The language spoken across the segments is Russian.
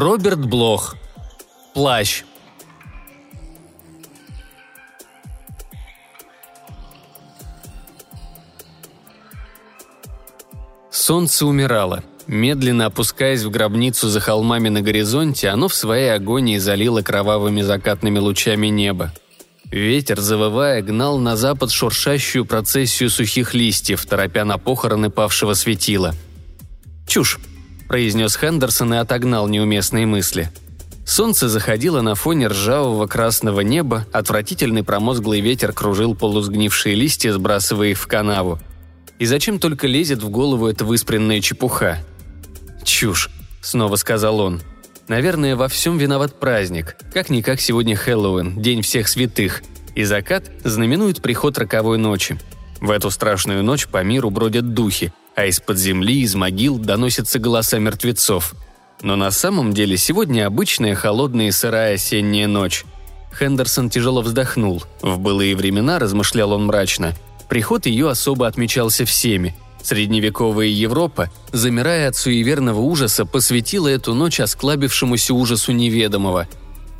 Роберт Блох. Плащ. Солнце умирало. Медленно опускаясь в гробницу за холмами на горизонте, оно в своей агонии залило кровавыми закатными лучами небо. Ветер, завывая, гнал на запад шуршащую процессию сухих листьев, торопя на похороны павшего светила. «Чушь», – произнес Хендерсон и отогнал неуместные мысли. Солнце заходило на фоне ржавого красного неба, отвратительный промозглый ветер кружил полусгнившие листья, сбрасывая их в канаву. И зачем только лезет в голову эта выспренная чепуха? «Чушь», — снова сказал он. «Наверное, во всем виноват праздник. Как-никак сегодня Хэллоуин, День всех святых. И закат знаменует приход роковой ночи. В эту страшную ночь по миру бродят духи, а из-под земли, из могил доносятся голоса мертвецов. Но на самом деле сегодня обычная холодная и сырая осенняя ночь. Хендерсон тяжело вздохнул. В былые времена, размышлял он мрачно, приход ее особо отмечался всеми, Средневековая Европа, замирая от суеверного ужаса, посвятила эту ночь осклабившемуся ужасу неведомого.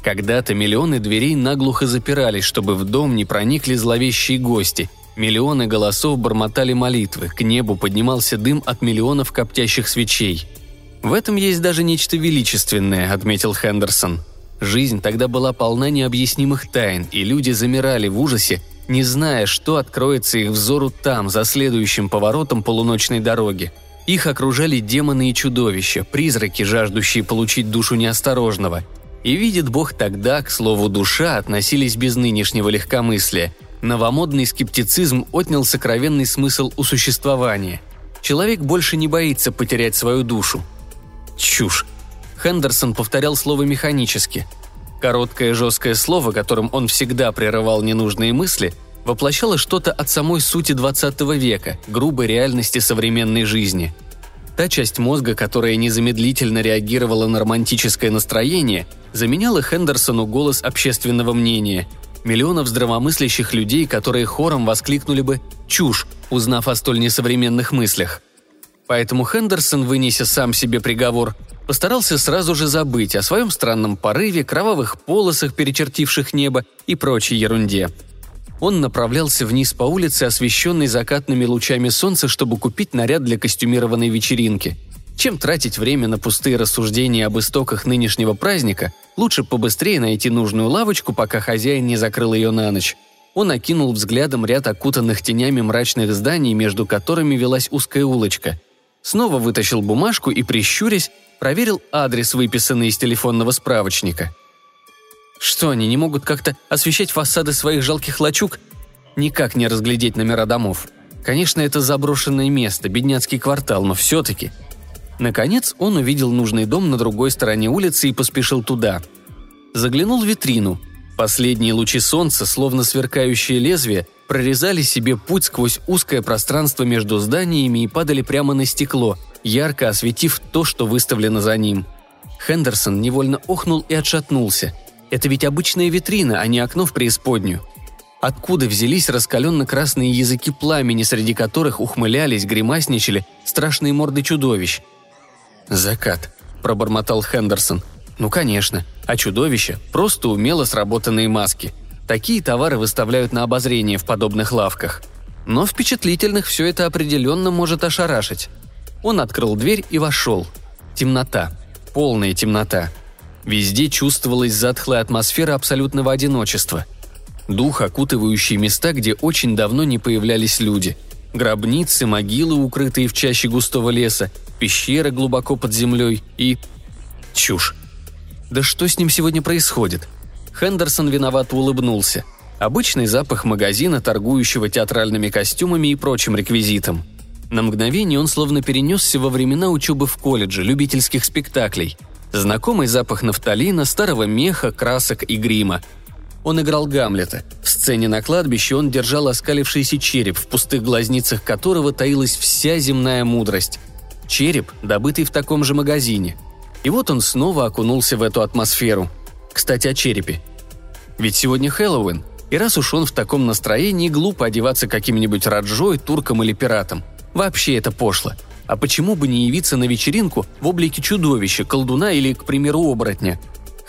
Когда-то миллионы дверей наглухо запирались, чтобы в дом не проникли зловещие гости. Миллионы голосов бормотали молитвы, к небу поднимался дым от миллионов коптящих свечей. «В этом есть даже нечто величественное», — отметил Хендерсон. Жизнь тогда была полна необъяснимых тайн, и люди замирали в ужасе, не зная, что откроется их взору там, за следующим поворотом полуночной дороги. Их окружали демоны и чудовища, призраки, жаждущие получить душу неосторожного. И видит Бог тогда, к слову душа, относились без нынешнего легкомыслия. Новомодный скептицизм отнял сокровенный смысл у существования. Человек больше не боится потерять свою душу. Чушь. Хендерсон повторял слово механически – Короткое жесткое слово, которым он всегда прерывал ненужные мысли, воплощало что-то от самой сути 20 века, грубой реальности современной жизни. Та часть мозга, которая незамедлительно реагировала на романтическое настроение, заменяла Хендерсону голос общественного мнения, миллионов здравомыслящих людей, которые хором воскликнули бы «чушь», узнав о столь несовременных мыслях. Поэтому Хендерсон, вынеся сам себе приговор, постарался сразу же забыть о своем странном порыве, кровавых полосах, перечертивших небо и прочей ерунде. Он направлялся вниз по улице, освещенной закатными лучами солнца, чтобы купить наряд для костюмированной вечеринки. Чем тратить время на пустые рассуждения об истоках нынешнего праздника, лучше побыстрее найти нужную лавочку, пока хозяин не закрыл ее на ночь. Он окинул взглядом ряд окутанных тенями мрачных зданий, между которыми велась узкая улочка. Снова вытащил бумажку и, прищурясь, проверил адрес, выписанный из телефонного справочника. Что, они не могут как-то освещать фасады своих жалких лачуг? Никак не разглядеть номера домов. Конечно, это заброшенное место, бедняцкий квартал, но все-таки. Наконец он увидел нужный дом на другой стороне улицы и поспешил туда. Заглянул в витрину. Последние лучи солнца, словно сверкающие лезвия, прорезали себе путь сквозь узкое пространство между зданиями и падали прямо на стекло – ярко осветив то, что выставлено за ним. Хендерсон невольно охнул и отшатнулся. Это ведь обычная витрина, а не окно в преисподнюю. Откуда взялись раскаленно-красные языки пламени, среди которых ухмылялись, гримасничали страшные морды чудовищ? «Закат», – пробормотал Хендерсон. «Ну, конечно. А чудовища – просто умело сработанные маски. Такие товары выставляют на обозрение в подобных лавках. Но впечатлительных все это определенно может ошарашить. Он открыл дверь и вошел. Темнота. Полная темнота. Везде чувствовалась затхлая атмосфера абсолютного одиночества. Дух, окутывающий места, где очень давно не появлялись люди. Гробницы, могилы, укрытые в чаще густого леса, пещеры глубоко под землей и... Чушь. Да что с ним сегодня происходит? Хендерсон виновато улыбнулся. Обычный запах магазина, торгующего театральными костюмами и прочим реквизитом – на мгновение он словно перенесся во времена учебы в колледже, любительских спектаклей. Знакомый запах нафталина, старого меха, красок и грима. Он играл Гамлета. В сцене на кладбище он держал оскалившийся череп, в пустых глазницах которого таилась вся земная мудрость. Череп, добытый в таком же магазине. И вот он снова окунулся в эту атмосферу. Кстати, о черепе. Ведь сегодня Хэллоуин, и раз уж он в таком настроении, глупо одеваться каким-нибудь раджой, турком или пиратом – Вообще это пошло. А почему бы не явиться на вечеринку в облике чудовища, колдуна или, к примеру, оборотня?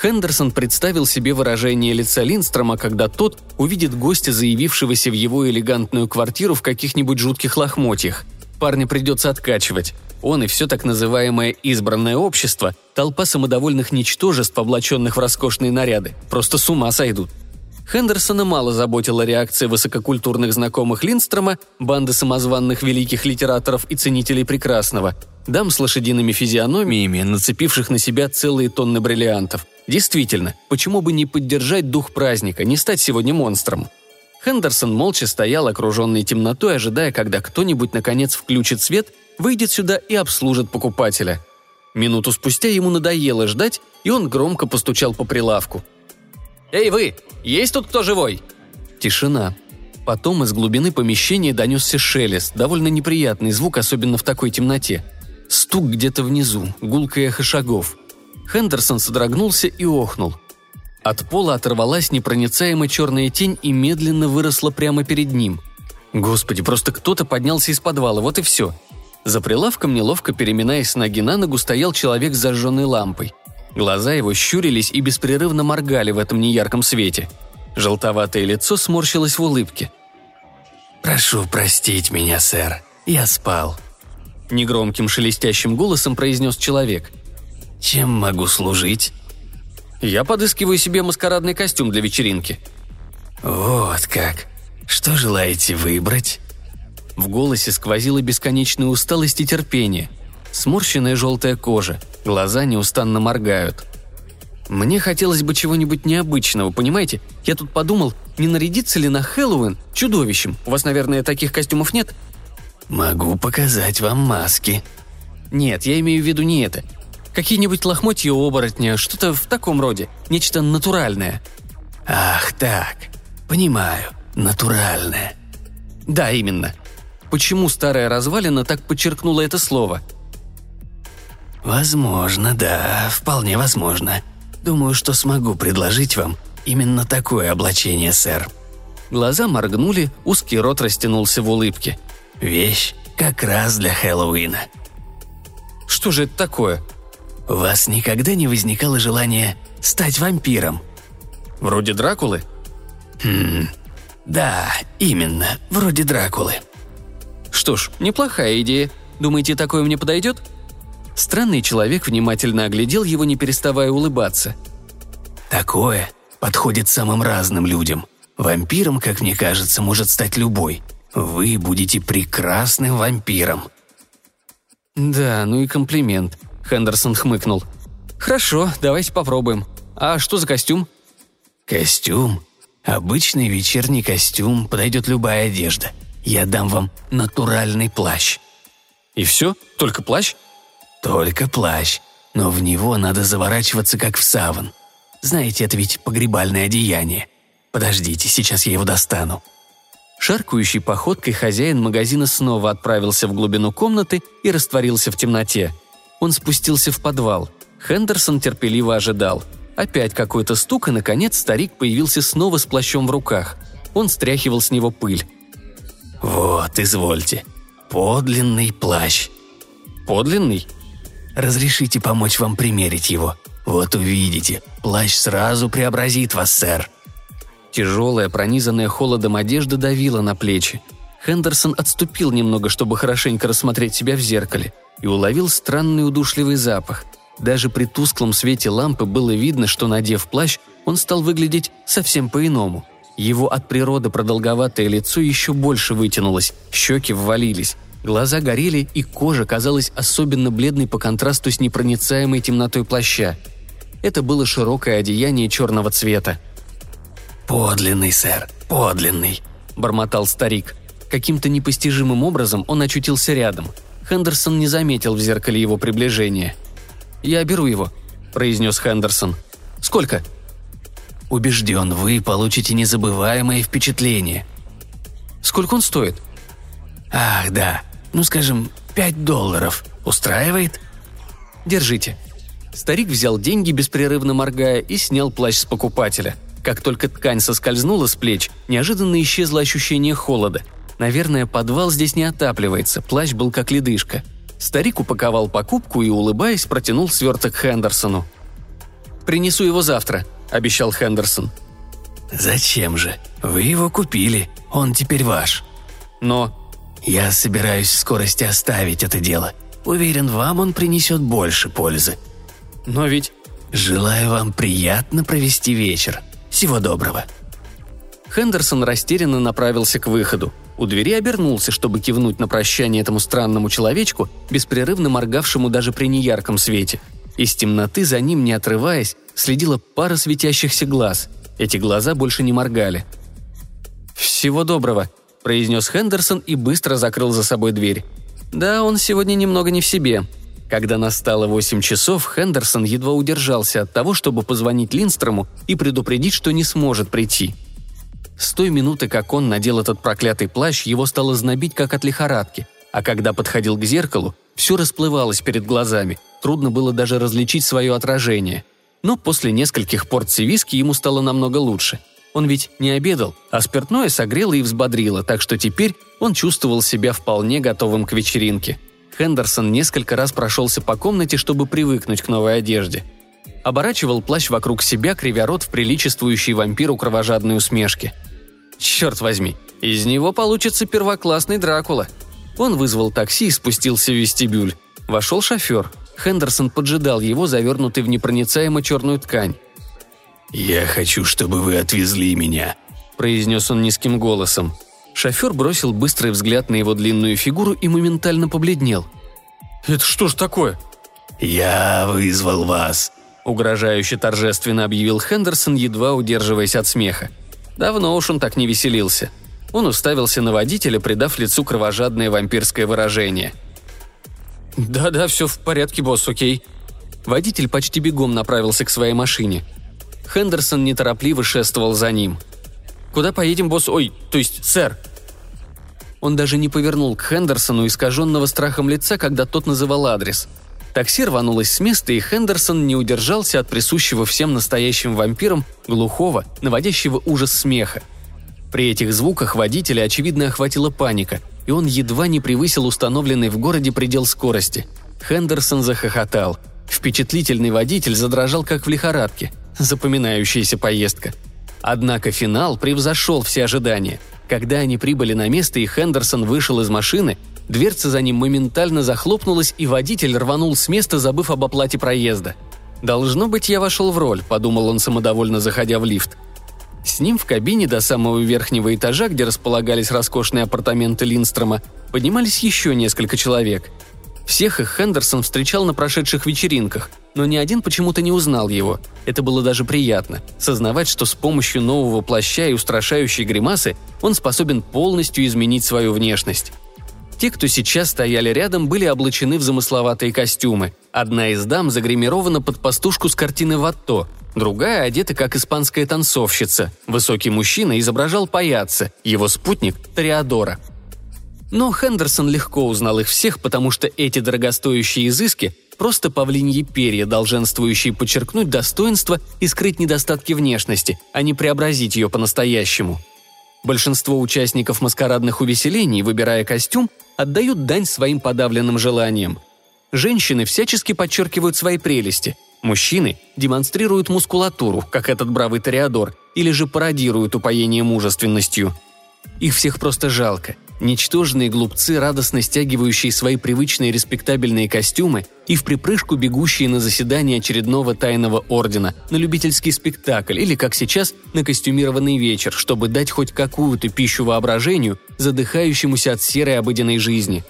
Хендерсон представил себе выражение лица Линстрома, когда тот увидит гостя, заявившегося в его элегантную квартиру в каких-нибудь жутких лохмотьях. Парня придется откачивать. Он и все так называемое «избранное общество» – толпа самодовольных ничтожеств, облаченных в роскошные наряды. Просто с ума сойдут. Хендерсона мало заботила реакция высококультурных знакомых Линдстрома, банды самозванных великих литераторов и ценителей прекрасного, дам с лошадиными физиономиями, нацепивших на себя целые тонны бриллиантов. Действительно, почему бы не поддержать дух праздника, не стать сегодня монстром? Хендерсон молча стоял, окруженный темнотой, ожидая, когда кто-нибудь наконец включит свет, выйдет сюда и обслужит покупателя. Минуту спустя ему надоело ждать, и он громко постучал по прилавку. «Эй вы! Есть тут кто живой?» Тишина. Потом из глубины помещения донесся шелест, довольно неприятный звук, особенно в такой темноте. Стук где-то внизу, гулкое эхо шагов. Хендерсон содрогнулся и охнул. От пола оторвалась непроницаемая черная тень и медленно выросла прямо перед ним. Господи, просто кто-то поднялся из подвала, вот и все. За прилавком, неловко переминаясь с ноги на ногу, стоял человек с зажженной лампой. Глаза его щурились и беспрерывно моргали в этом неярком свете. Желтоватое лицо сморщилось в улыбке. «Прошу простить меня, сэр. Я спал», — негромким шелестящим голосом произнес человек. «Чем могу служить?» «Я подыскиваю себе маскарадный костюм для вечеринки». «Вот как. Что желаете выбрать?» В голосе сквозила бесконечная усталость и терпение. Сморщенная желтая кожа, глаза неустанно моргают. Мне хотелось бы чего-нибудь необычного, понимаете? Я тут подумал, не нарядиться ли на Хэллоуин чудовищем? У вас, наверное, таких костюмов нет? Могу показать вам маски. Нет, я имею в виду не это. Какие-нибудь лохмотья оборотня, что-то в таком роде. Нечто натуральное. Ах так, понимаю, натуральное. Да, именно. Почему старая развалина так подчеркнула это слово? Возможно, да, вполне возможно. Думаю, что смогу предложить вам именно такое облачение, сэр. Глаза моргнули, узкий рот растянулся в улыбке. Вещь как раз для Хэллоуина. Что же это такое? У вас никогда не возникало желания стать вампиром? Вроде Дракулы? Хм, да, именно, вроде Дракулы. Что ж, неплохая идея. Думаете, такое мне подойдет? Странный человек внимательно оглядел его, не переставая улыбаться. Такое подходит самым разным людям. Вампиром, как мне кажется, может стать любой. Вы будете прекрасным вампиром. Да, ну и комплимент. Хендерсон хмыкнул. «Хорошо, давайте попробуем. А что за костюм?» «Костюм? Обычный вечерний костюм, подойдет любая одежда. Я дам вам натуральный плащ». «И все? Только плащ?» «Только плащ. Но в него надо заворачиваться, как в саван. Знаете, это ведь погребальное одеяние. Подождите, сейчас я его достану». Шаркающей походкой хозяин магазина снова отправился в глубину комнаты и растворился в темноте – он спустился в подвал. Хендерсон терпеливо ожидал. Опять какой-то стук, и, наконец, старик появился снова с плащом в руках. Он стряхивал с него пыль. «Вот, извольте. Подлинный плащ». «Подлинный?» «Разрешите помочь вам примерить его. Вот увидите, плащ сразу преобразит вас, сэр». Тяжелая, пронизанная холодом одежда давила на плечи. Хендерсон отступил немного, чтобы хорошенько рассмотреть себя в зеркале и уловил странный удушливый запах. Даже при тусклом свете лампы было видно, что, надев плащ, он стал выглядеть совсем по-иному. Его от природы продолговатое лицо еще больше вытянулось, щеки ввалились, глаза горели, и кожа казалась особенно бледной по контрасту с непроницаемой темнотой плаща. Это было широкое одеяние черного цвета. «Подлинный, сэр, подлинный», – бормотал старик. Каким-то непостижимым образом он очутился рядом – Хендерсон не заметил в зеркале его приближения. «Я беру его», – произнес Хендерсон. «Сколько?» «Убежден, вы получите незабываемое впечатление». «Сколько он стоит?» «Ах, да. Ну, скажем, пять долларов. Устраивает?» «Держите». Старик взял деньги, беспрерывно моргая, и снял плащ с покупателя. Как только ткань соскользнула с плеч, неожиданно исчезло ощущение холода – Наверное, подвал здесь не отапливается, плащ был как ледышка. Старик упаковал покупку и, улыбаясь, протянул сверток Хендерсону. «Принесу его завтра», — обещал Хендерсон. «Зачем же? Вы его купили. Он теперь ваш». «Но...» «Я собираюсь в скорости оставить это дело. Уверен, вам он принесет больше пользы». «Но ведь...» «Желаю вам приятно провести вечер. Всего доброго». Хендерсон растерянно направился к выходу. У двери обернулся, чтобы кивнуть на прощание этому странному человечку, беспрерывно моргавшему даже при неярком свете. Из темноты за ним, не отрываясь, следила пара светящихся глаз. Эти глаза больше не моргали. «Всего доброго», – произнес Хендерсон и быстро закрыл за собой дверь. «Да, он сегодня немного не в себе». Когда настало восемь часов, Хендерсон едва удержался от того, чтобы позвонить Линстрому и предупредить, что не сможет прийти – с той минуты, как он надел этот проклятый плащ, его стало знобить, как от лихорадки. А когда подходил к зеркалу, все расплывалось перед глазами, трудно было даже различить свое отражение. Но после нескольких порций виски ему стало намного лучше. Он ведь не обедал, а спиртное согрело и взбодрило, так что теперь он чувствовал себя вполне готовым к вечеринке. Хендерсон несколько раз прошелся по комнате, чтобы привыкнуть к новой одежде. Оборачивал плащ вокруг себя, кривя рот в приличествующей вампиру кровожадной усмешке – Черт возьми, из него получится первоклассный Дракула. Он вызвал такси и спустился в вестибюль. Вошел шофер. Хендерсон поджидал его, завернутый в непроницаемо черную ткань. «Я хочу, чтобы вы отвезли меня», – произнес он низким голосом. Шофер бросил быстрый взгляд на его длинную фигуру и моментально побледнел. «Это что ж такое?» «Я вызвал вас», – угрожающе торжественно объявил Хендерсон, едва удерживаясь от смеха. Давно уж он так не веселился. Он уставился на водителя, придав лицу кровожадное вампирское выражение. «Да-да, все в порядке, босс, окей». Водитель почти бегом направился к своей машине. Хендерсон неторопливо шествовал за ним. «Куда поедем, босс? Ой, то есть, сэр!» Он даже не повернул к Хендерсону искаженного страхом лица, когда тот называл адрес – Такси рванулось с места, и Хендерсон не удержался от присущего всем настоящим вампирам глухого, наводящего ужас смеха. При этих звуках водителя, очевидно, охватила паника, и он едва не превысил установленный в городе предел скорости. Хендерсон захохотал. Впечатлительный водитель задрожал, как в лихорадке. Запоминающаяся поездка. Однако финал превзошел все ожидания. Когда они прибыли на место и Хендерсон вышел из машины, Дверца за ним моментально захлопнулась, и водитель рванул с места, забыв об оплате проезда. «Должно быть, я вошел в роль», – подумал он самодовольно, заходя в лифт. С ним в кабине до самого верхнего этажа, где располагались роскошные апартаменты Линстрома, поднимались еще несколько человек. Всех их Хендерсон встречал на прошедших вечеринках, но ни один почему-то не узнал его. Это было даже приятно – сознавать, что с помощью нового плаща и устрашающей гримасы он способен полностью изменить свою внешность. Те, кто сейчас стояли рядом, были облачены в замысловатые костюмы. Одна из дам загримирована под пастушку с картины Ватто, другая одета как испанская танцовщица. Высокий мужчина изображал паяца, его спутник – Тореадора. Но Хендерсон легко узнал их всех, потому что эти дорогостоящие изыски – просто павлиньи перья, долженствующие подчеркнуть достоинство и скрыть недостатки внешности, а не преобразить ее по-настоящему – Большинство участников маскарадных увеселений, выбирая костюм, отдают дань своим подавленным желаниям. Женщины всячески подчеркивают свои прелести. Мужчины демонстрируют мускулатуру, как этот бравый Тореадор, или же пародируют упоение мужественностью. Их всех просто жалко. Ничтожные глупцы, радостно стягивающие свои привычные респектабельные костюмы и в припрыжку бегущие на заседание очередного тайного ордена, на любительский спектакль или, как сейчас, на костюмированный вечер, чтобы дать хоть какую-то пищу воображению, задыхающемуся от серой обыденной жизни.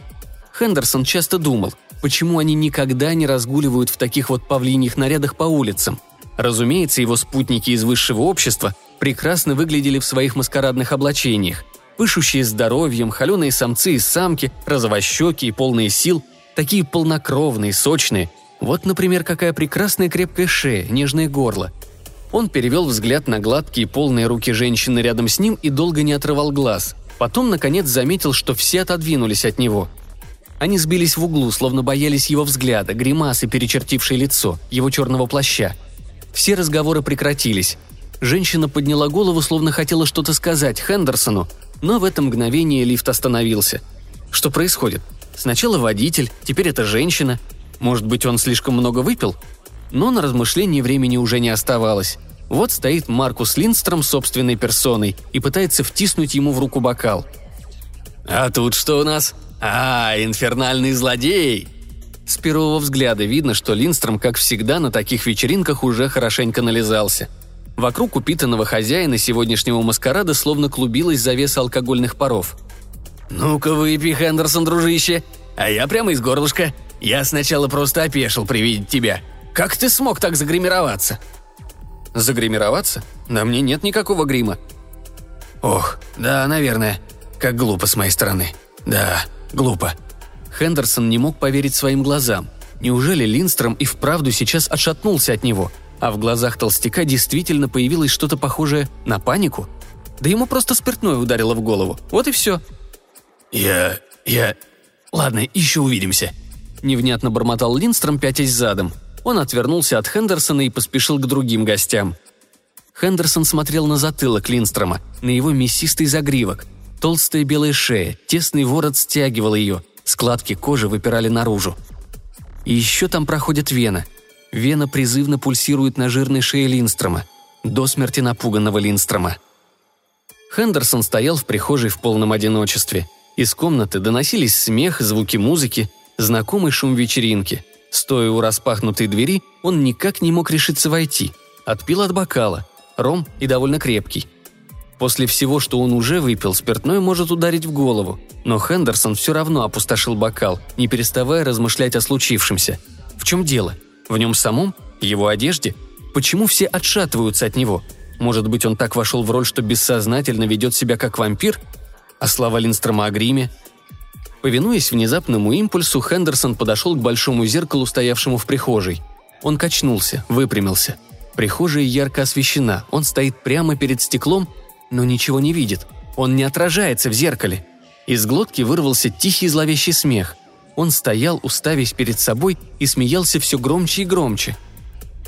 Хендерсон часто думал, почему они никогда не разгуливают в таких вот павлиньих нарядах по улицам. Разумеется, его спутники из высшего общества прекрасно выглядели в своих маскарадных облачениях, пышущие здоровьем, холеные самцы и самки, розовощеки и полные сил, такие полнокровные, сочные. Вот, например, какая прекрасная крепкая шея, нежное горло. Он перевел взгляд на гладкие полные руки женщины рядом с ним и долго не отрывал глаз. Потом, наконец, заметил, что все отодвинулись от него. Они сбились в углу, словно боялись его взгляда, гримасы, перечертившей лицо, его черного плаща. Все разговоры прекратились. Женщина подняла голову, словно хотела что-то сказать Хендерсону, но в это мгновение лифт остановился. Что происходит? Сначала водитель, теперь это женщина. Может быть, он слишком много выпил? Но на размышление времени уже не оставалось. Вот стоит Маркус Линдстром собственной персоной и пытается втиснуть ему в руку бокал. «А тут что у нас? А, инфернальный злодей!» С первого взгляда видно, что Линдстром, как всегда, на таких вечеринках уже хорошенько нализался. Вокруг упитанного хозяина сегодняшнего маскарада словно клубилась завеса алкогольных паров. «Ну-ка выпей, Хендерсон, дружище, а я прямо из горлышка. Я сначала просто опешил при виде тебя. Как ты смог так загримироваться?» «Загримироваться? На мне нет никакого грима». «Ох, да, наверное. Как глупо с моей стороны. Да, глупо». Хендерсон не мог поверить своим глазам. Неужели Линстром и вправду сейчас отшатнулся от него, а в глазах толстяка действительно появилось что-то похожее на панику? Да ему просто спиртное ударило в голову. Вот и все. «Я... я... Ладно, еще увидимся», – невнятно бормотал Линстром, пятясь задом. Он отвернулся от Хендерсона и поспешил к другим гостям. Хендерсон смотрел на затылок Линстрома, на его мясистый загривок. Толстая белая шея, тесный ворот стягивал ее, складки кожи выпирали наружу. И еще там проходит вена. Вена призывно пульсирует на жирной шее Линстрома, до смерти напуганного Линстрома. Хендерсон стоял в прихожей в полном одиночестве. Из комнаты доносились смех, звуки музыки, знакомый шум вечеринки – Стоя у распахнутой двери, он никак не мог решиться войти. Отпил от бокала. Ром и довольно крепкий. После всего, что он уже выпил, спиртное может ударить в голову. Но Хендерсон все равно опустошил бокал, не переставая размышлять о случившемся. В чем дело? В нем самом? Его одежде? Почему все отшатываются от него? Может быть, он так вошел в роль, что бессознательно ведет себя как вампир? А слова Линстрома о гриме? Повинуясь внезапному импульсу, Хендерсон подошел к большому зеркалу, стоявшему в прихожей. Он качнулся, выпрямился. Прихожая ярко освещена, он стоит прямо перед стеклом, но ничего не видит. Он не отражается в зеркале. Из глотки вырвался тихий зловещий смех. Он стоял, уставясь перед собой, и смеялся все громче и громче.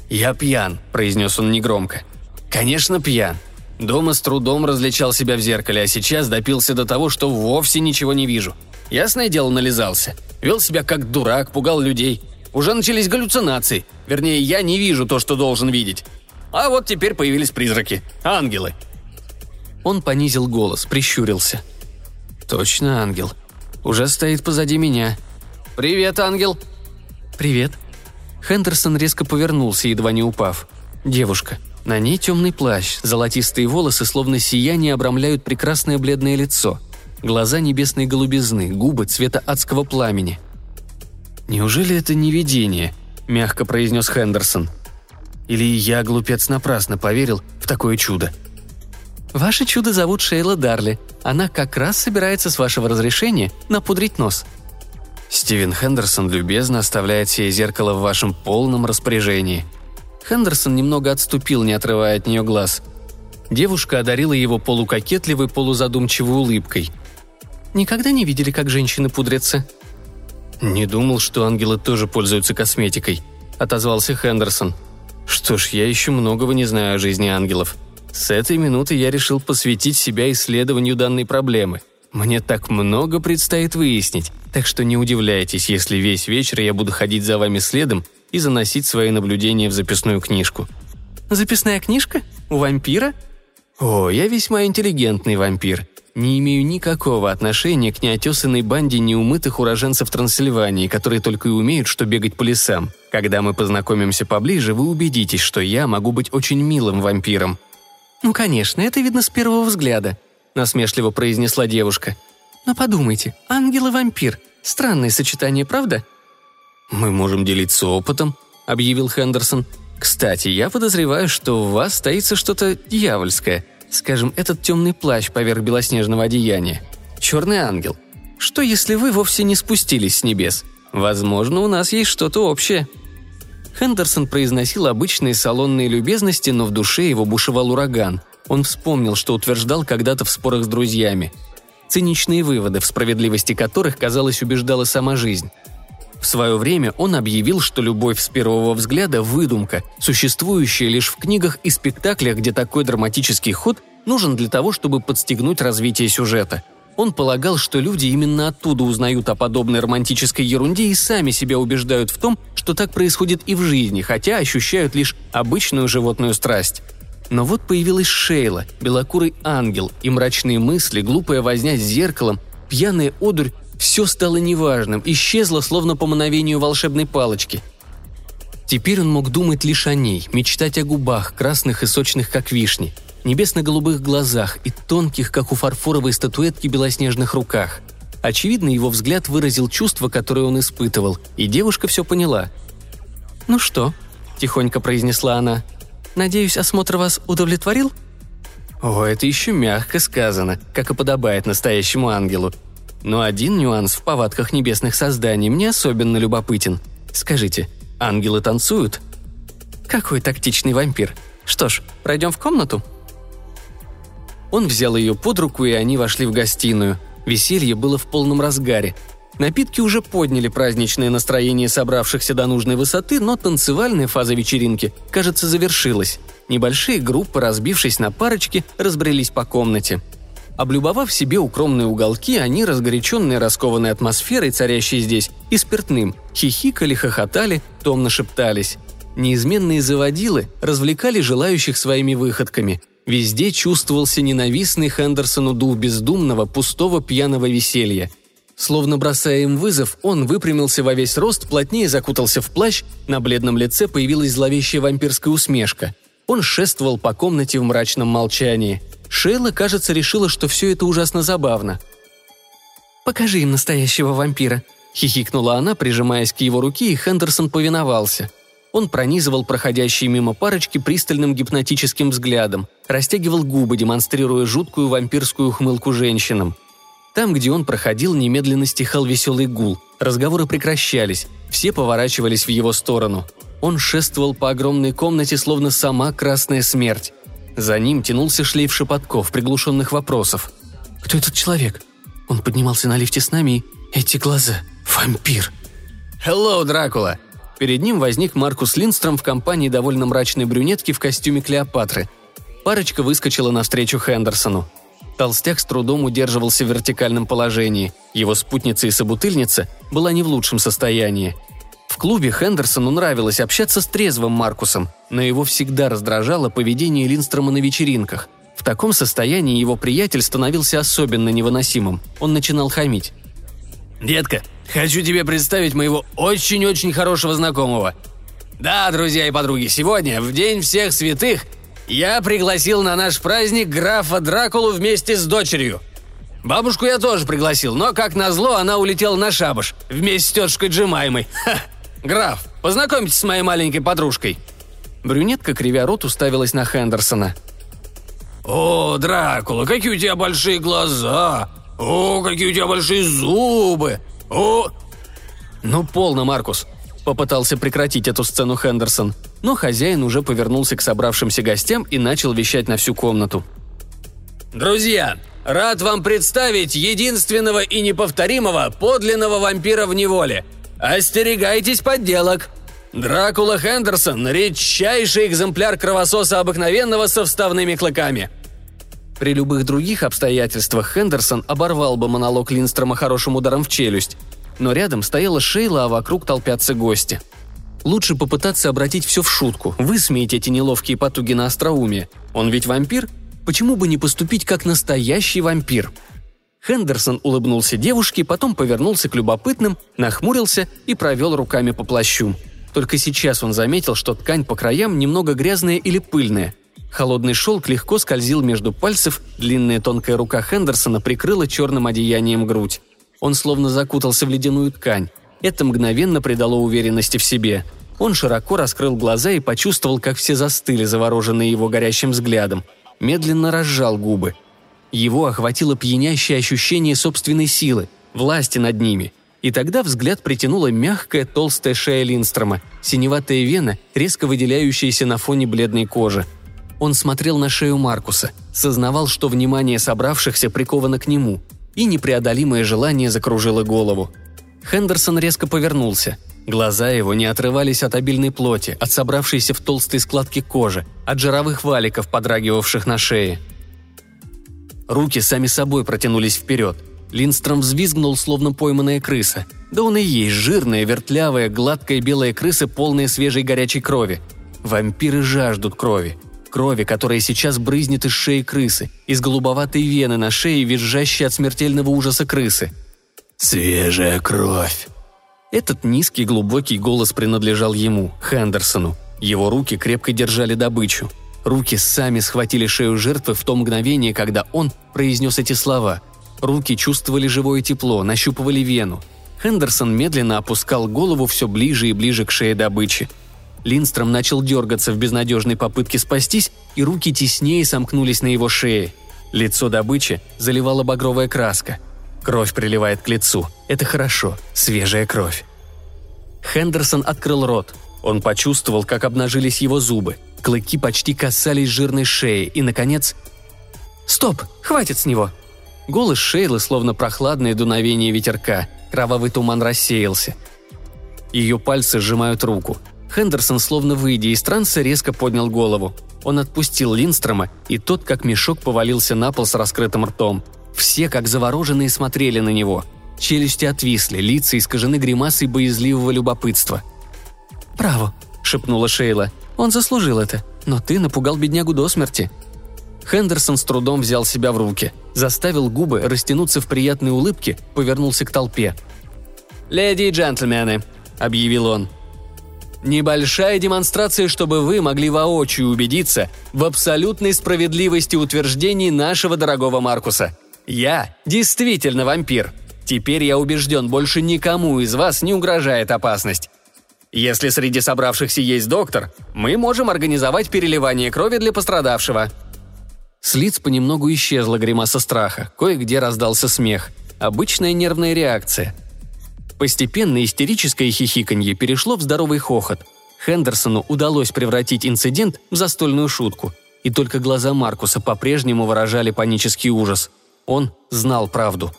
«Я пьян», – произнес он негромко. «Конечно, пьян. Дома с трудом различал себя в зеркале, а сейчас допился до того, что вовсе ничего не вижу. Ясное дело, нализался. Вел себя как дурак, пугал людей. Уже начались галлюцинации. Вернее, я не вижу то, что должен видеть. А вот теперь появились призраки. Ангелы. Он понизил голос, прищурился. «Точно ангел. Уже стоит позади меня. Привет, ангел!» «Привет». Хендерсон резко повернулся, едва не упав. Девушка. На ней темный плащ, золотистые волосы, словно сияние, обрамляют прекрасное бледное лицо – глаза небесной голубизны, губы цвета адского пламени. «Неужели это не видение?» – мягко произнес Хендерсон. «Или я, глупец, напрасно поверил в такое чудо?» «Ваше чудо зовут Шейла Дарли. Она как раз собирается с вашего разрешения напудрить нос». Стивен Хендерсон любезно оставляет сие зеркало в вашем полном распоряжении. Хендерсон немного отступил, не отрывая от нее глаз. Девушка одарила его полукокетливой, полузадумчивой улыбкой – Никогда не видели, как женщины пудрятся?» «Не думал, что ангелы тоже пользуются косметикой», — отозвался Хендерсон. «Что ж, я еще многого не знаю о жизни ангелов. С этой минуты я решил посвятить себя исследованию данной проблемы. Мне так много предстоит выяснить, так что не удивляйтесь, если весь вечер я буду ходить за вами следом и заносить свои наблюдения в записную книжку». «Записная книжка? У вампира?» «О, я весьма интеллигентный вампир не имею никакого отношения к неотесанной банде неумытых уроженцев Трансильвании, которые только и умеют, что бегать по лесам. Когда мы познакомимся поближе, вы убедитесь, что я могу быть очень милым вампиром». «Ну, конечно, это видно с первого взгляда», — насмешливо произнесла девушка. «Но подумайте, ангел и вампир. Странное сочетание, правда?» «Мы можем делиться опытом», — объявил Хендерсон. «Кстати, я подозреваю, что у вас стоится что-то дьявольское. Скажем, этот темный плащ поверх белоснежного одеяния. Черный ангел. Что если вы вовсе не спустились с небес? Возможно, у нас есть что-то общее». Хендерсон произносил обычные салонные любезности, но в душе его бушевал ураган. Он вспомнил, что утверждал когда-то в спорах с друзьями. Циничные выводы, в справедливости которых, казалось, убеждала сама жизнь. В свое время он объявил, что любовь с первого взгляда – выдумка, существующая лишь в книгах и спектаклях, где такой драматический ход нужен для того, чтобы подстегнуть развитие сюжета. Он полагал, что люди именно оттуда узнают о подобной романтической ерунде и сами себя убеждают в том, что так происходит и в жизни, хотя ощущают лишь обычную животную страсть. Но вот появилась Шейла, белокурый ангел, и мрачные мысли, глупая возня с зеркалом, пьяная одурь – все стало неважным, исчезло словно по мановению волшебной палочки. Теперь он мог думать лишь о ней, мечтать о губах, красных и сочных, как вишни, небесно-голубых глазах и тонких, как у фарфоровой статуэтки, белоснежных руках. Очевидно, его взгляд выразил чувство, которое он испытывал, и девушка все поняла. «Ну что?» – тихонько произнесла она. «Надеюсь, осмотр вас удовлетворил?» О, это еще мягко сказано, как и подобает настоящему ангелу. Но один нюанс в повадках небесных созданий мне особенно любопытен. Скажите, ангелы танцуют? Какой тактичный вампир. Что ж, пройдем в комнату? Он взял ее под руку, и они вошли в гостиную. Веселье было в полном разгаре. Напитки уже подняли праздничное настроение собравшихся до нужной высоты, но танцевальная фаза вечеринки, кажется, завершилась. Небольшие группы, разбившись на парочки, разбрелись по комнате. Облюбовав себе укромные уголки, они, разгоряченные раскованной атмосферой, царящей здесь, и спиртным, хихикали, хохотали, томно шептались. Неизменные заводилы развлекали желающих своими выходками. Везде чувствовался ненавистный Хендерсону дух бездумного, пустого, пьяного веселья – Словно бросая им вызов, он выпрямился во весь рост, плотнее закутался в плащ, на бледном лице появилась зловещая вампирская усмешка. Он шествовал по комнате в мрачном молчании. Шейла, кажется, решила, что все это ужасно забавно. «Покажи им настоящего вампира», — хихикнула она, прижимаясь к его руке, и Хендерсон повиновался. Он пронизывал проходящие мимо парочки пристальным гипнотическим взглядом, растягивал губы, демонстрируя жуткую вампирскую ухмылку женщинам. Там, где он проходил, немедленно стихал веселый гул. Разговоры прекращались, все поворачивались в его сторону. Он шествовал по огромной комнате, словно сама красная смерть. За ним тянулся шлейф шепотков, приглушенных вопросов. «Кто этот человек?» Он поднимался на лифте с нами и... Эти глаза. Вампир. «Hello, Дракула!» Перед ним возник Маркус Линдстром в компании довольно мрачной брюнетки в костюме Клеопатры. Парочка выскочила навстречу Хендерсону. Толстяк с трудом удерживался в вертикальном положении. Его спутница и собутыльница была не в лучшем состоянии. В клубе Хендерсону нравилось общаться с трезвым Маркусом, но его всегда раздражало поведение Линстрома на вечеринках. В таком состоянии его приятель становился особенно невыносимым. Он начинал хамить. «Детка, хочу тебе представить моего очень-очень хорошего знакомого. Да, друзья и подруги, сегодня, в День всех святых, я пригласил на наш праздник графа Дракулу вместе с дочерью. Бабушку я тоже пригласил, но, как назло, она улетела на шабаш вместе с тетушкой Джимаймой. Ха! Граф, познакомьтесь с моей маленькой подружкой». Брюнетка, кривя рот, уставилась на Хендерсона. «О, Дракула, какие у тебя большие глаза! О, какие у тебя большие зубы! О...» «Ну, полно, Маркус!» – попытался прекратить эту сцену Хендерсон – но хозяин уже повернулся к собравшимся гостям и начал вещать на всю комнату. «Друзья, рад вам представить единственного и неповторимого подлинного вампира в неволе. Остерегайтесь подделок!» Дракула Хендерсон – редчайший экземпляр кровососа обыкновенного со вставными клыками. При любых других обстоятельствах Хендерсон оборвал бы монолог Линстрома хорошим ударом в челюсть. Но рядом стояла Шейла, а вокруг толпятся гости – Лучше попытаться обратить все в шутку, высмеять эти неловкие потуги на остроумие. Он ведь вампир? Почему бы не поступить как настоящий вампир? Хендерсон улыбнулся девушке, потом повернулся к любопытным, нахмурился и провел руками по плащу. Только сейчас он заметил, что ткань по краям немного грязная или пыльная. Холодный шелк легко скользил между пальцев, длинная тонкая рука Хендерсона прикрыла черным одеянием грудь. Он словно закутался в ледяную ткань. Это мгновенно придало уверенности в себе. Он широко раскрыл глаза и почувствовал, как все застыли, завороженные его горящим взглядом. Медленно разжал губы. Его охватило пьянящее ощущение собственной силы, власти над ними. И тогда взгляд притянула мягкая толстая шея Линстрома, синеватая вена, резко выделяющаяся на фоне бледной кожи. Он смотрел на шею Маркуса, сознавал, что внимание собравшихся приковано к нему, и непреодолимое желание закружило голову – Хендерсон резко повернулся. Глаза его не отрывались от обильной плоти, от собравшейся в толстой складке кожи, от жировых валиков, подрагивавших на шее. Руки сами собой протянулись вперед. Линстром взвизгнул, словно пойманная крыса. Да он и есть жирная, вертлявая, гладкая белая крыса, полная свежей горячей крови. Вампиры жаждут крови. Крови, которая сейчас брызнет из шеи крысы, из голубоватой вены на шее, визжащей от смертельного ужаса крысы. «Свежая кровь!» Этот низкий глубокий голос принадлежал ему, Хендерсону. Его руки крепко держали добычу. Руки сами схватили шею жертвы в то мгновение, когда он произнес эти слова. Руки чувствовали живое тепло, нащупывали вену. Хендерсон медленно опускал голову все ближе и ближе к шее добычи. Линстром начал дергаться в безнадежной попытке спастись, и руки теснее сомкнулись на его шее. Лицо добычи заливала багровая краска – Кровь приливает к лицу. Это хорошо. Свежая кровь. Хендерсон открыл рот. Он почувствовал, как обнажились его зубы. Клыки почти касались жирной шеи, и, наконец... «Стоп! Хватит с него!» Голос Шейлы, словно прохладное дуновение ветерка. Кровавый туман рассеялся. Ее пальцы сжимают руку. Хендерсон, словно выйдя из транса, резко поднял голову. Он отпустил Линстрома, и тот, как мешок, повалился на пол с раскрытым ртом. Все, как завороженные, смотрели на него. Челюсти отвисли, лица искажены гримасой боязливого любопытства. «Право», — шепнула Шейла. «Он заслужил это. Но ты напугал беднягу до смерти». Хендерсон с трудом взял себя в руки, заставил губы растянуться в приятной улыбке, повернулся к толпе. «Леди и джентльмены», — объявил он, Небольшая демонстрация, чтобы вы могли воочию убедиться в абсолютной справедливости утверждений нашего дорогого Маркуса. Я действительно вампир. Теперь я убежден, больше никому из вас не угрожает опасность. Если среди собравшихся есть доктор, мы можем организовать переливание крови для пострадавшего». С лиц понемногу исчезла гримаса страха, кое-где раздался смех. Обычная нервная реакция. Постепенно истерическое хихиканье перешло в здоровый хохот. Хендерсону удалось превратить инцидент в застольную шутку, и только глаза Маркуса по-прежнему выражали панический ужас – он знал правду.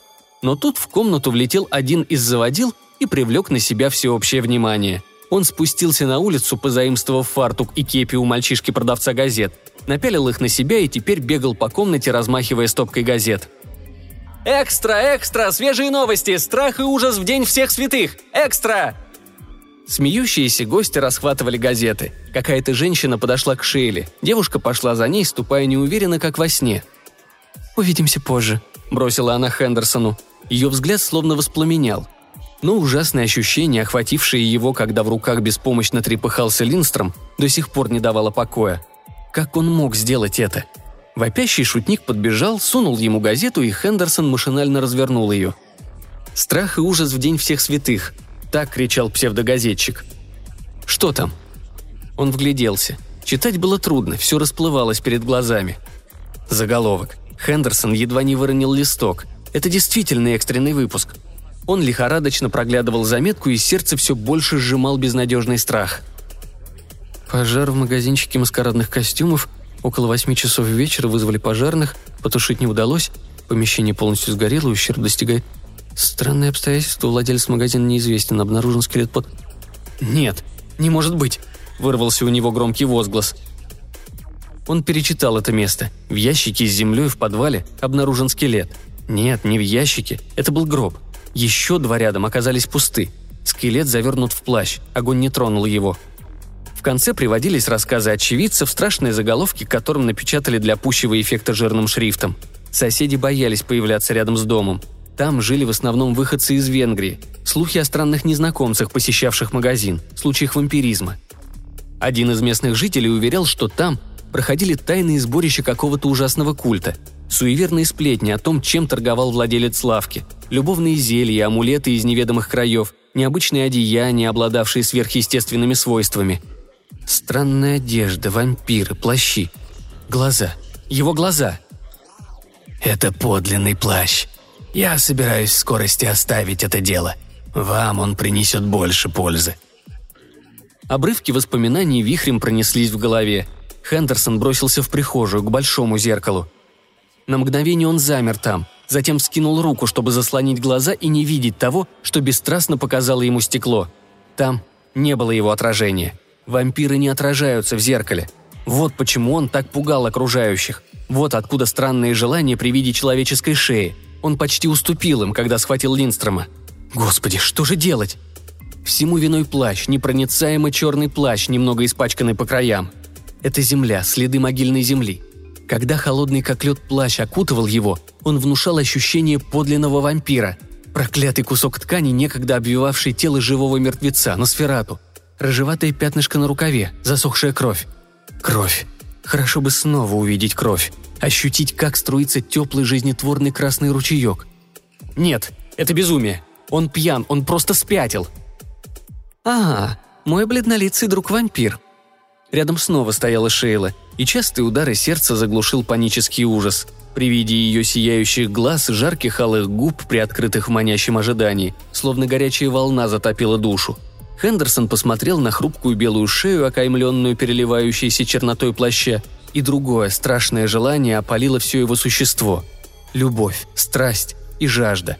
Но тут в комнату влетел один из заводил и привлек на себя всеобщее внимание. Он спустился на улицу, позаимствовав фартук и кепи у мальчишки-продавца газет, напялил их на себя и теперь бегал по комнате, размахивая стопкой газет. «Экстра, экстра! Свежие новости! Страх и ужас в День всех святых! Экстра!» Смеющиеся гости расхватывали газеты. Какая-то женщина подошла к Шейле. Девушка пошла за ней, ступая неуверенно, как во сне – «Увидимся позже», – бросила она Хендерсону. Ее взгляд словно воспламенял. Но ужасное ощущение, охватившее его, когда в руках беспомощно трепыхался Линстром, до сих пор не давало покоя. Как он мог сделать это? Вопящий шутник подбежал, сунул ему газету, и Хендерсон машинально развернул ее. «Страх и ужас в день всех святых», – так кричал псевдогазетчик. «Что там?» Он вгляделся. Читать было трудно, все расплывалось перед глазами. Заголовок. Хендерсон едва не выронил листок. Это действительно экстренный выпуск. Он лихорадочно проглядывал заметку, и сердце все больше сжимал безнадежный страх. Пожар в магазинчике маскарадных костюмов. Около восьми часов вечера вызвали пожарных. Потушить не удалось. Помещение полностью сгорело, ущерб достигает... Странное обстоятельство, владелец магазина неизвестен, обнаружен скелет под... «Нет, не может быть!» – вырвался у него громкий возглас – он перечитал это место. В ящике с землей в подвале обнаружен скелет. Нет, не в ящике, это был гроб. Еще два рядом оказались пусты. Скелет завернут в плащ, огонь не тронул его. Конце приводились рассказы очевидцев, страшные заголовки, которым напечатали для пущего эффекта жирным шрифтом. Соседи боялись появляться рядом с домом. Там жили в основном выходцы из Венгрии. Слухи о странных незнакомцах, посещавших магазин, случаях вампиризма. Один из местных жителей уверял, что там проходили тайные сборища какого-то ужасного культа, суеверные сплетни о том, чем торговал владелец лавки, любовные зелья, амулеты из неведомых краев, необычные одеяния, обладавшие сверхъестественными свойствами. Странная одежда, вампиры, плащи. Глаза. Его глаза. «Это подлинный плащ. Я собираюсь в скорости оставить это дело. Вам он принесет больше пользы». Обрывки воспоминаний вихрем пронеслись в голове – Хендерсон бросился в прихожую, к большому зеркалу. На мгновение он замер там, затем скинул руку, чтобы заслонить глаза и не видеть того, что бесстрастно показало ему стекло. Там не было его отражения. Вампиры не отражаются в зеркале. Вот почему он так пугал окружающих. Вот откуда странные желания при виде человеческой шеи. Он почти уступил им, когда схватил Линстрома. Господи, что же делать? Всему виной плащ, непроницаемый черный плащ, немного испачканный по краям. Это земля, следы могильной земли. Когда холодный как лед плащ окутывал его, он внушал ощущение подлинного вампира. Проклятый кусок ткани, некогда обвивавший тело живого мертвеца, Носферату. Рыжеватое пятнышко на рукаве, засохшая кровь. Кровь. Хорошо бы снова увидеть кровь. Ощутить, как струится теплый жизнетворный красный ручеек. Нет, это безумие. Он пьян, он просто спятил. Ага, мой бледнолицый друг-вампир. Рядом снова стояла Шейла, и частые удары сердца заглушил панический ужас. При виде ее сияющих глаз, жарких алых губ, приоткрытых в манящем ожидании, словно горячая волна затопила душу. Хендерсон посмотрел на хрупкую белую шею, окаймленную переливающейся чернотой плаща, и другое страшное желание опалило все его существо. Любовь, страсть и жажда.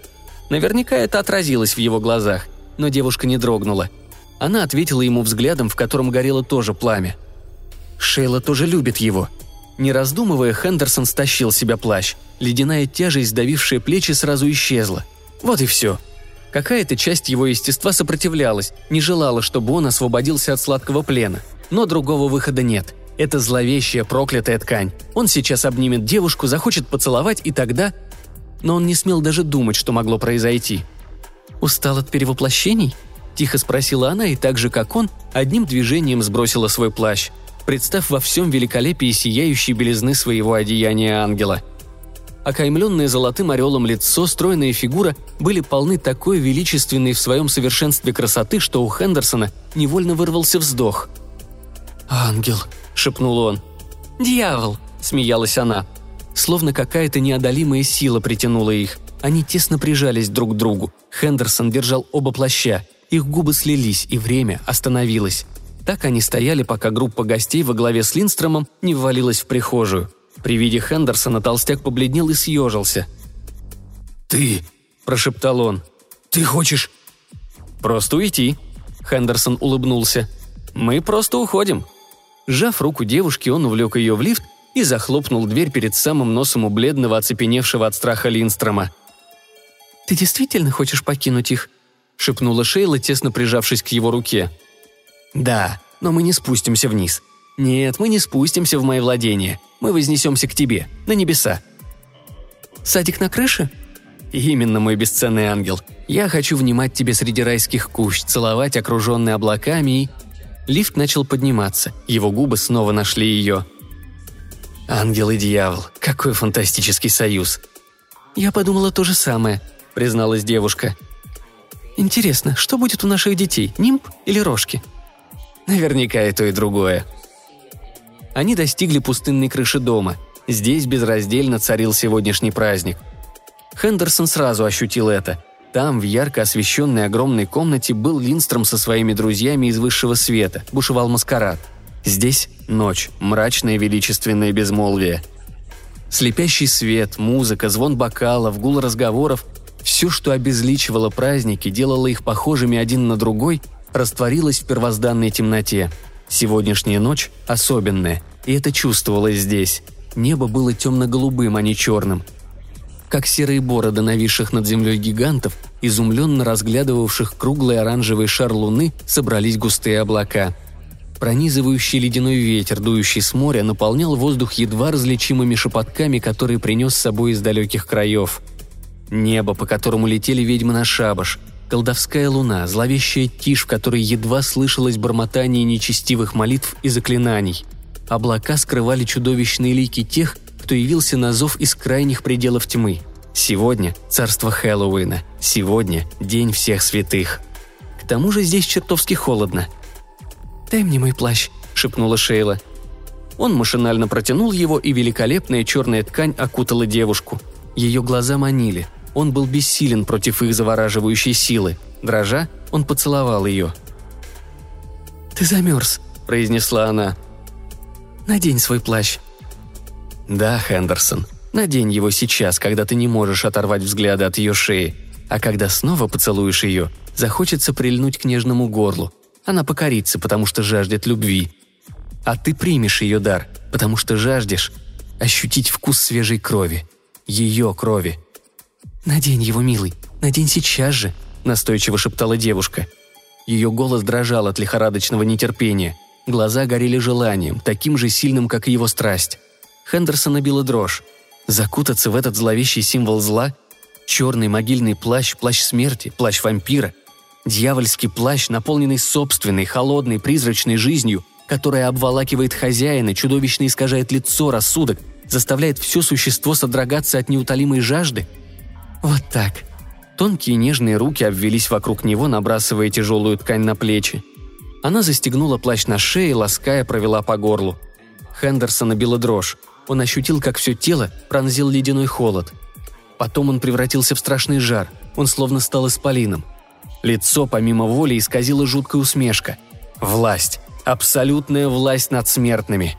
Наверняка это отразилось в его глазах, но девушка не дрогнула. Она ответила ему взглядом, в котором горело тоже пламя. Шейла тоже любит его. Не раздумывая, Хендерсон стащил себя плащ. Ледяная тяжесть, давившая плечи, сразу исчезла. Вот и все. Какая-то часть его естества сопротивлялась, не желала, чтобы он освободился от сладкого плена. Но другого выхода нет. Это зловещая проклятая ткань. Он сейчас обнимет девушку, захочет поцеловать, и тогда... Но он не смел даже думать, что могло произойти. «Устал от перевоплощений?» – тихо спросила она, и так же, как он, одним движением сбросила свой плащ, представ во всем великолепии сияющей белизны своего одеяния ангела – окаймленное золотым орелом лицо, стройная фигура были полны такой величественной в своем совершенстве красоты, что у Хендерсона невольно вырвался вздох. «Ангел», — шепнул он. «Дьявол», — смеялась она. Словно какая-то неодолимая сила притянула их. Они тесно прижались друг к другу. Хендерсон держал оба плаща. Их губы слились, и время остановилось. Так они стояли, пока группа гостей во главе с Линдстромом не ввалилась в прихожую. При виде Хендерсона толстяк побледнел и съежился. «Ты...» – прошептал он. «Ты хочешь...» «Просто уйти», – Хендерсон улыбнулся. «Мы просто уходим». Сжав руку девушки, он увлек ее в лифт и захлопнул дверь перед самым носом у бледного, оцепеневшего от страха Линстрома. «Ты действительно хочешь покинуть их?» – шепнула Шейла, тесно прижавшись к его руке. «Да, но мы не спустимся вниз. Нет, мы не спустимся в мои владения. Мы вознесемся к тебе, на небеса». «Садик на крыше?» «Именно, мой бесценный ангел. Я хочу внимать тебе среди райских кущ, целовать, окруженный облаками и...» Лифт начал подниматься, его губы снова нашли ее. «Ангел и дьявол, какой фантастический союз!» «Я подумала то же самое», — призналась девушка. «Интересно, что будет у наших детей, нимб или рожки?» «Наверняка и то, и другое», они достигли пустынной крыши дома. Здесь безраздельно царил сегодняшний праздник. Хендерсон сразу ощутил это. Там, в ярко освещенной огромной комнате, был Линстром со своими друзьями из высшего света, бушевал маскарад. Здесь ночь, мрачное величественное безмолвие. Слепящий свет, музыка, звон бокалов, гул разговоров – все, что обезличивало праздники, делало их похожими один на другой, растворилось в первозданной темноте – Сегодняшняя ночь особенная, и это чувствовалось здесь. Небо было темно-голубым, а не черным. Как серые бороды нависших над землей гигантов, изумленно разглядывавших круглый оранжевый шар луны, собрались густые облака. Пронизывающий ледяной ветер, дующий с моря, наполнял воздух едва различимыми шепотками, которые принес с собой из далеких краев. Небо, по которому летели ведьмы на шабаш – Колдовская луна, зловещая тишь, в которой едва слышалось бормотание нечестивых молитв и заклинаний. Облака скрывали чудовищные лики тех, кто явился на зов из крайних пределов тьмы. Сегодня – царство Хэллоуина. Сегодня – день всех святых. К тому же здесь чертовски холодно. «Дай мне мой плащ», – шепнула Шейла. Он машинально протянул его, и великолепная черная ткань окутала девушку. Ее глаза манили – он был бессилен против их завораживающей силы. Дрожа, он поцеловал ее. «Ты замерз», – произнесла она. «Надень свой плащ». «Да, Хендерсон, надень его сейчас, когда ты не можешь оторвать взгляды от ее шеи. А когда снова поцелуешь ее, захочется прильнуть к нежному горлу. Она покорится, потому что жаждет любви. А ты примешь ее дар, потому что жаждешь ощутить вкус свежей крови. Ее крови. «Надень его, милый, надень сейчас же», – настойчиво шептала девушка. Ее голос дрожал от лихорадочного нетерпения. Глаза горели желанием, таким же сильным, как и его страсть. Хендерсона била дрожь. Закутаться в этот зловещий символ зла? Черный могильный плащ, плащ смерти, плащ вампира. Дьявольский плащ, наполненный собственной, холодной, призрачной жизнью, которая обволакивает хозяина, чудовищно искажает лицо, рассудок, заставляет все существо содрогаться от неутолимой жажды? Вот так. Тонкие нежные руки обвелись вокруг него, набрасывая тяжелую ткань на плечи. Она застегнула плащ на шее, лаская провела по горлу. Хендерсона била дрожь. Он ощутил, как все тело пронзил ледяной холод. Потом он превратился в страшный жар. Он словно стал исполином. Лицо, помимо воли, исказило жуткая усмешка. Власть. Абсолютная власть над смертными.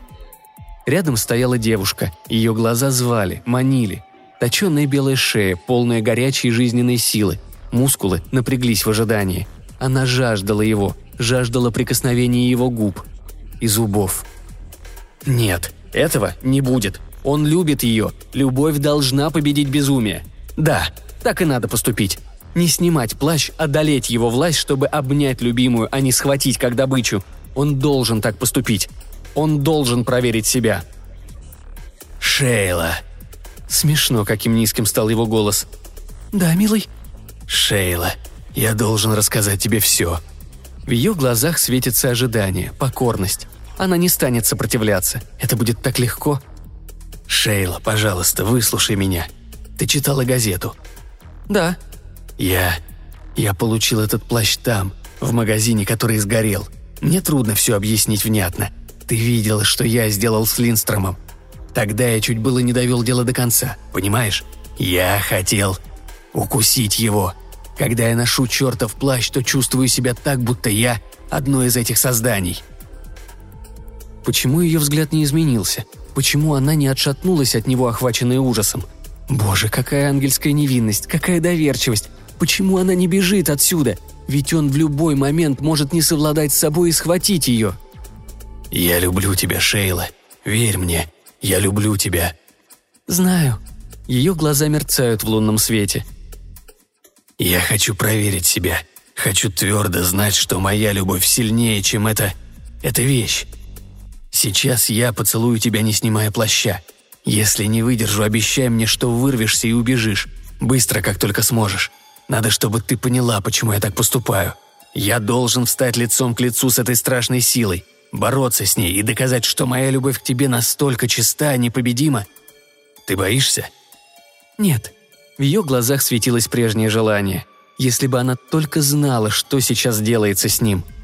Рядом стояла девушка. Ее глаза звали, манили. Точенная белая шея, полная горячей жизненной силы. Мускулы напряглись в ожидании. Она жаждала его, жаждала прикосновения его губ и зубов. Нет, этого не будет. Он любит ее. Любовь должна победить безумие. Да, так и надо поступить. Не снимать плащ, одолеть его власть, чтобы обнять любимую, а не схватить как добычу. Он должен так поступить. Он должен проверить себя. «Шейла!» Смешно, каким низким стал его голос. «Да, милый?» «Шейла, я должен рассказать тебе все». В ее глазах светится ожидание, покорность. Она не станет сопротивляться. Это будет так легко. «Шейла, пожалуйста, выслушай меня. Ты читала газету?» «Да». «Я... я получил этот плащ там, в магазине, который сгорел. Мне трудно все объяснить внятно. Ты видела, что я сделал с Линстромом. Тогда я чуть было не довел дело до конца, понимаешь? Я хотел укусить его. Когда я ношу чертов плащ, то чувствую себя так, будто я одно из этих созданий. Почему ее взгляд не изменился? Почему она не отшатнулась от него, охваченная ужасом? Боже, какая ангельская невинность, какая доверчивость! Почему она не бежит отсюда? Ведь он в любой момент может не совладать с собой и схватить ее. «Я люблю тебя, Шейла. Верь мне, я люблю тебя». «Знаю». Ее глаза мерцают в лунном свете. «Я хочу проверить себя. Хочу твердо знать, что моя любовь сильнее, чем эта... эта вещь. Сейчас я поцелую тебя, не снимая плаща. Если не выдержу, обещай мне, что вырвешься и убежишь. Быстро, как только сможешь. Надо, чтобы ты поняла, почему я так поступаю. Я должен встать лицом к лицу с этой страшной силой, бороться с ней и доказать, что моя любовь к тебе настолько чиста, непобедима. Ты боишься? Нет. В ее глазах светилось прежнее желание. Если бы она только знала, что сейчас делается с ним –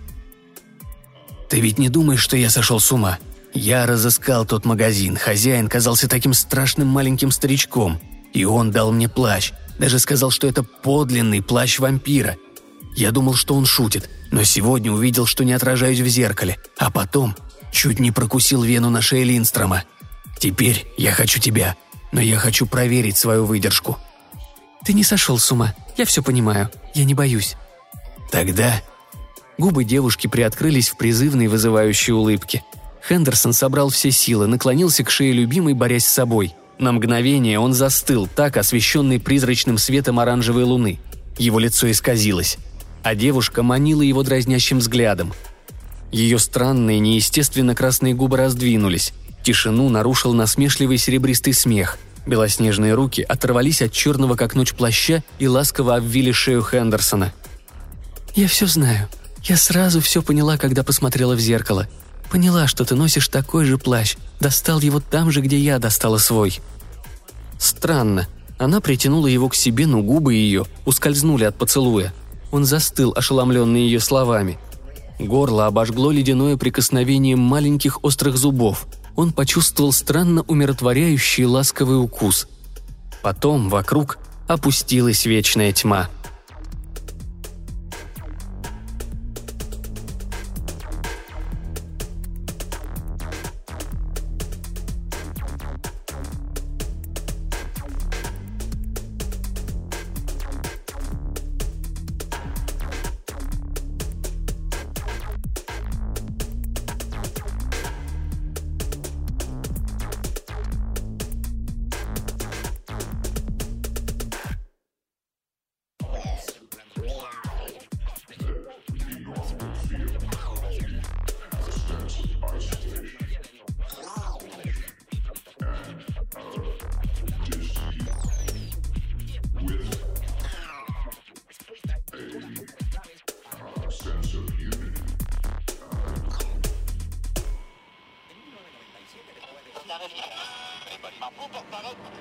ты ведь не думаешь, что я сошел с ума? Я разыскал тот магазин, хозяин казался таким страшным маленьким старичком. И он дал мне плащ, даже сказал, что это подлинный плащ вампира. Я думал, что он шутит, но сегодня увидел, что не отражаюсь в зеркале, а потом чуть не прокусил вену на шее Линстрома. Теперь я хочу тебя, но я хочу проверить свою выдержку». «Ты не сошел с ума, я все понимаю, я не боюсь». «Тогда Губы девушки приоткрылись в призывной вызывающей улыбке. Хендерсон собрал все силы, наклонился к шее любимой, борясь с собой. На мгновение он застыл, так освещенный призрачным светом оранжевой луны. Его лицо исказилось. А девушка манила его дразнящим взглядом. Ее странные, неестественно красные губы раздвинулись. Тишину нарушил насмешливый серебристый смех. Белоснежные руки оторвались от черного как ночь плаща и ласково обвили шею Хендерсона. «Я все знаю», я сразу все поняла, когда посмотрела в зеркало. Поняла, что ты носишь такой же плащ. Достал его там же, где я достала свой. Странно. Она притянула его к себе, но губы ее ускользнули от поцелуя. Он застыл, ошеломленный ее словами. Горло обожгло ледяное прикосновение маленьких острых зубов. Он почувствовал странно умиротворяющий ласковый укус. Потом вокруг опустилась вечная тьма – Donald.